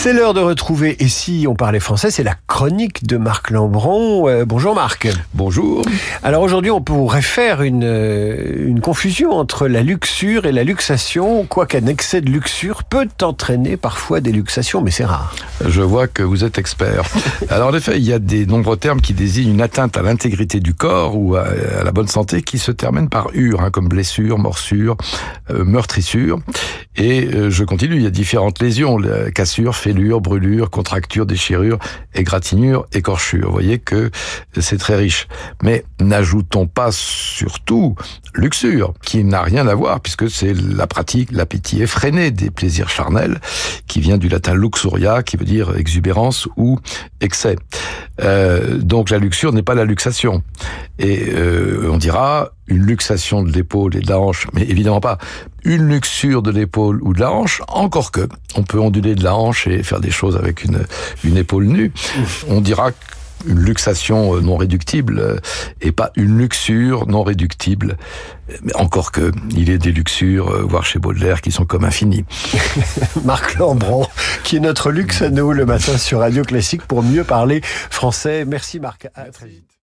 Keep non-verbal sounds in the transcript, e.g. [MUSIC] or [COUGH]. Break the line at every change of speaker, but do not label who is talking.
C'est l'heure de retrouver, et si on parlait français, c'est la chronique de Marc Lambron. Euh, bonjour Marc.
Bonjour.
Alors aujourd'hui, on pourrait faire une, euh, une confusion entre la luxure et la luxation, quoiqu'un excès de luxure peut entraîner parfois des luxations, mais c'est rare.
Je vois que vous êtes expert. [LAUGHS] Alors en effet, il y a des nombreux termes qui désignent une atteinte à l'intégrité du corps ou à, la bonne santé qui se terminent par ur, hein, comme blessure, morsure, euh, meurtrissure. Et euh, je continue, il y a différentes lésions, cassure, fêlure, brûlure, contracture, déchirure, égratignure, écorchure. Vous voyez que c'est très riche. Mais n'ajoutons pas surtout luxure, qui n'a rien à voir, puisque c'est la pratique, l'appétit effréné des plaisirs charnels, qui vient du latin luxuria, qui veut dire exubérance ou excès. Euh, donc la luxure n'est pas la luxation. Et euh, on dira une luxation de l'épaule et de la hanche, mais évidemment pas une luxure de l'épaule ou de la hanche, encore que on peut onduler de la hanche et faire des choses avec une, une épaule nue. On dira une luxation euh, non réductible euh, et pas une luxure non réductible. Mais encore que il est des luxures, euh, voire chez Baudelaire, qui sont comme infinies. [LAUGHS]
Marc Lambron, qui est notre luxe à nous le matin sur Radio Classique pour mieux parler français. Merci Marc. À très vite.